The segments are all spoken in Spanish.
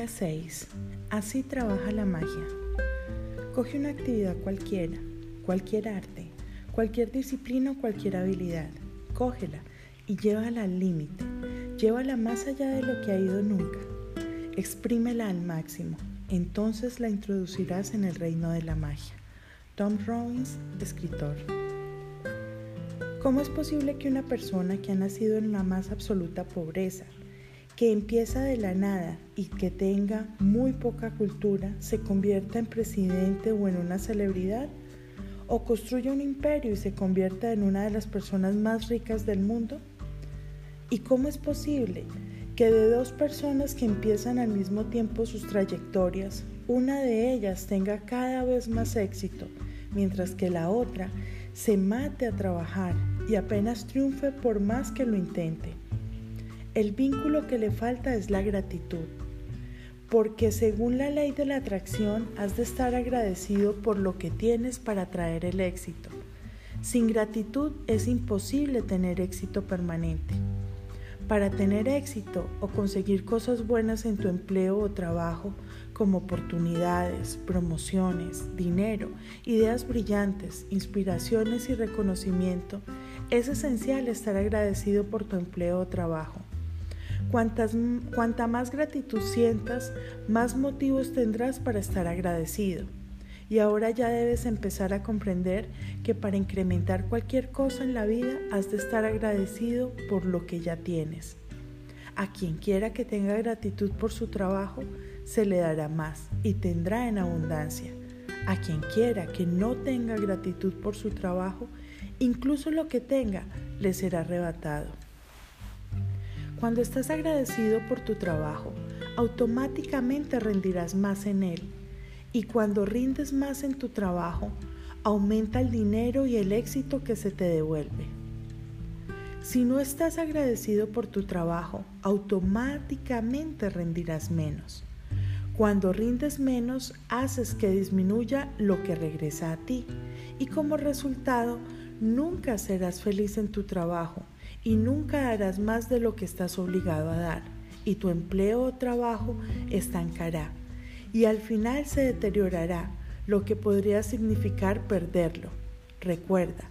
Día 6. Así trabaja la magia. Coge una actividad cualquiera, cualquier arte, cualquier disciplina o cualquier habilidad. Cógela y llévala al límite. Llévala más allá de lo que ha ido nunca. Exprímela al máximo. Entonces la introducirás en el reino de la magia. Tom Robbins, escritor. ¿Cómo es posible que una persona que ha nacido en la más absoluta pobreza, que empieza de la nada y que tenga muy poca cultura se convierta en presidente o en una celebridad? ¿O construya un imperio y se convierta en una de las personas más ricas del mundo? ¿Y cómo es posible que de dos personas que empiezan al mismo tiempo sus trayectorias, una de ellas tenga cada vez más éxito, mientras que la otra se mate a trabajar y apenas triunfe por más que lo intente? El vínculo que le falta es la gratitud, porque según la ley de la atracción has de estar agradecido por lo que tienes para traer el éxito. Sin gratitud es imposible tener éxito permanente. Para tener éxito o conseguir cosas buenas en tu empleo o trabajo, como oportunidades, promociones, dinero, ideas brillantes, inspiraciones y reconocimiento, es esencial estar agradecido por tu empleo o trabajo. Cuanta más gratitud sientas, más motivos tendrás para estar agradecido. Y ahora ya debes empezar a comprender que para incrementar cualquier cosa en la vida has de estar agradecido por lo que ya tienes. A quien quiera que tenga gratitud por su trabajo, se le dará más y tendrá en abundancia. A quien quiera que no tenga gratitud por su trabajo, incluso lo que tenga le será arrebatado. Cuando estás agradecido por tu trabajo, automáticamente rendirás más en él. Y cuando rindes más en tu trabajo, aumenta el dinero y el éxito que se te devuelve. Si no estás agradecido por tu trabajo, automáticamente rendirás menos. Cuando rindes menos, haces que disminuya lo que regresa a ti y como resultado, nunca serás feliz en tu trabajo y nunca harás más de lo que estás obligado a dar y tu empleo o trabajo estancará y al final se deteriorará, lo que podría significar perderlo. Recuerda,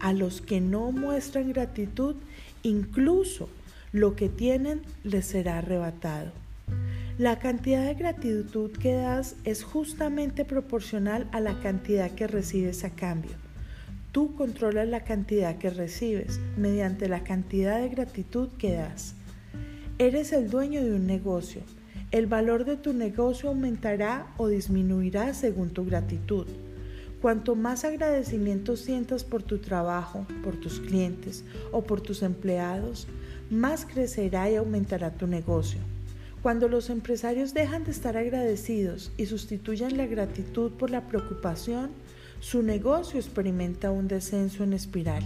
a los que no muestran gratitud, incluso lo que tienen les será arrebatado. La cantidad de gratitud que das es justamente proporcional a la cantidad que recibes a cambio. Tú controlas la cantidad que recibes mediante la cantidad de gratitud que das. Eres el dueño de un negocio. El valor de tu negocio aumentará o disminuirá según tu gratitud. Cuanto más agradecimiento sientas por tu trabajo, por tus clientes o por tus empleados, más crecerá y aumentará tu negocio. Cuando los empresarios dejan de estar agradecidos y sustituyen la gratitud por la preocupación, su negocio experimenta un descenso en espiral.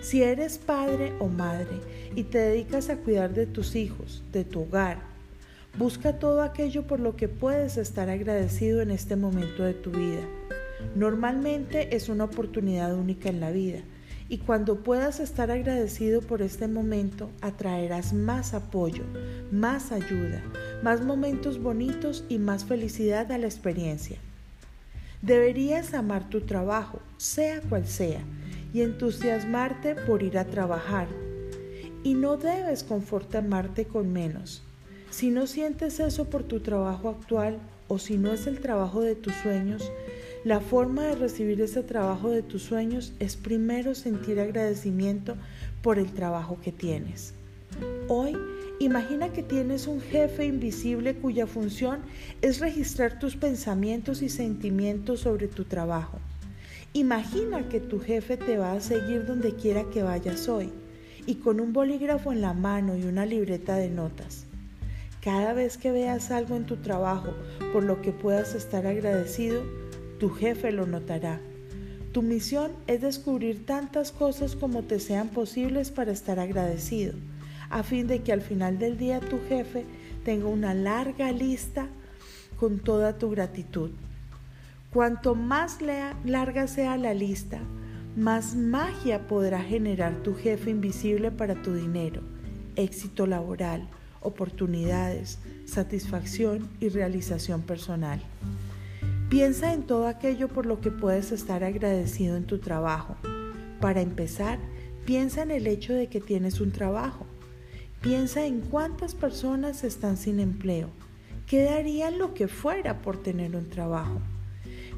Si eres padre o madre y te dedicas a cuidar de tus hijos, de tu hogar, busca todo aquello por lo que puedes estar agradecido en este momento de tu vida. Normalmente es una oportunidad única en la vida y cuando puedas estar agradecido por este momento atraerás más apoyo, más ayuda, más momentos bonitos y más felicidad a la experiencia. Deberías amar tu trabajo, sea cual sea, y entusiasmarte por ir a trabajar. Y no debes conformarte con menos. Si no sientes eso por tu trabajo actual o si no es el trabajo de tus sueños, la forma de recibir ese trabajo de tus sueños es primero sentir agradecimiento por el trabajo que tienes. Hoy Imagina que tienes un jefe invisible cuya función es registrar tus pensamientos y sentimientos sobre tu trabajo. Imagina que tu jefe te va a seguir donde quiera que vayas hoy y con un bolígrafo en la mano y una libreta de notas. Cada vez que veas algo en tu trabajo por lo que puedas estar agradecido, tu jefe lo notará. Tu misión es descubrir tantas cosas como te sean posibles para estar agradecido a fin de que al final del día tu jefe tenga una larga lista con toda tu gratitud. Cuanto más larga sea la lista, más magia podrá generar tu jefe invisible para tu dinero, éxito laboral oportunidades, satisfacción y realización personal. Piensa en todo aquello por lo que puedes estar agradecido en tu trabajo. Para empezar, piensa en el hecho de que tienes un trabajo. Piensa en cuántas personas están sin empleo. ¿Qué darían lo que fuera por tener un trabajo?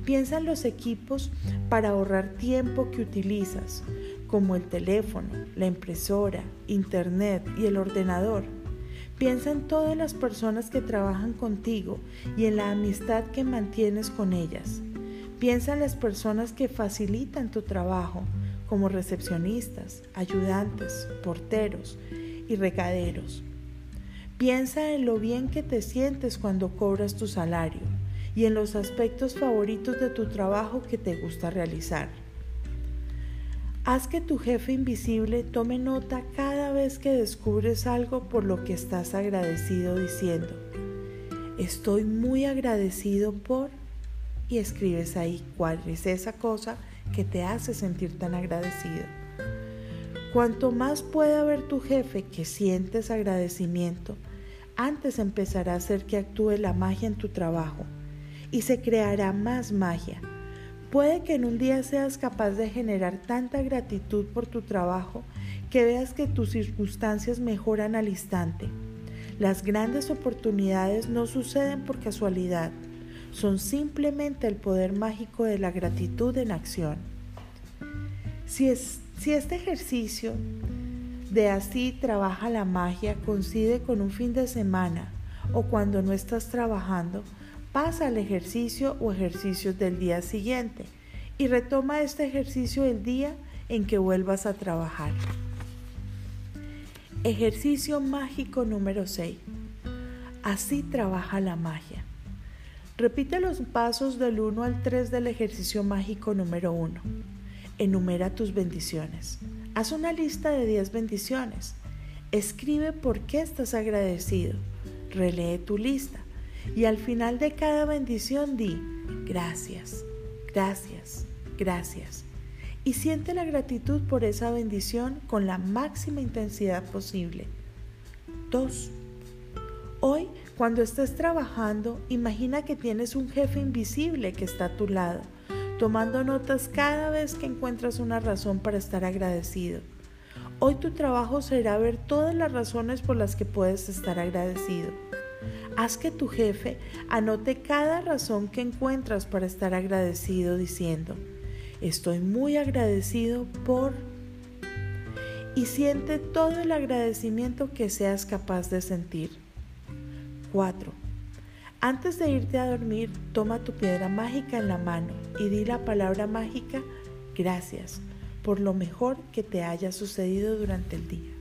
Piensa en los equipos para ahorrar tiempo que utilizas, como el teléfono, la impresora, internet y el ordenador. Piensa en todas las personas que trabajan contigo y en la amistad que mantienes con ellas. Piensa en las personas que facilitan tu trabajo, como recepcionistas, ayudantes, porteros y regaderos. Piensa en lo bien que te sientes cuando cobras tu salario y en los aspectos favoritos de tu trabajo que te gusta realizar. Haz que tu jefe invisible tome nota cada vez que descubres algo por lo que estás agradecido diciendo, estoy muy agradecido por... y escribes ahí cuál es esa cosa que te hace sentir tan agradecido. Cuanto más pueda ver tu jefe que sientes agradecimiento, antes empezará a hacer que actúe la magia en tu trabajo y se creará más magia Puede que en un día seas capaz de generar tanta gratitud por tu trabajo que veas que tus circunstancias mejoran al instante. Las grandes oportunidades no suceden por casualidad, son simplemente el poder mágico de la gratitud en acción. Si, si este ejercicio de así trabaja la magia coincide con un fin de semana o cuando no estás trabajando, pasa al ejercicio o ejercicios del día siguiente y retoma este ejercicio el día en que vuelvas a trabajar. Ejercicio mágico número 6. Así trabaja la magia. Repite los pasos del 1 al 3 del ejercicio mágico número 1. Enumera tus bendiciones. Haz una lista de 10 bendiciones. Escribe por qué estás agradecido. Relee tu lista y al final de cada bendición di gracias, gracias, gracias. Y siente la gratitud por esa bendición con la máxima intensidad posible. 2. Hoy, cuando estés trabajando, imagina que tienes un jefe invisible que está a tu lado, tomando notas cada vez que encuentras una razón para estar agradecido. Hoy tu trabajo será ver todas las razones por las que puedes estar agradecido. Haz que tu jefe anote cada razón que encuentras para estar agradecido diciendo, estoy muy agradecido por... Y siente todo el agradecimiento que seas capaz de sentir. 4. Antes de irte a dormir, toma tu piedra mágica en la mano y di la palabra mágica gracias por lo mejor que te haya sucedido durante el día.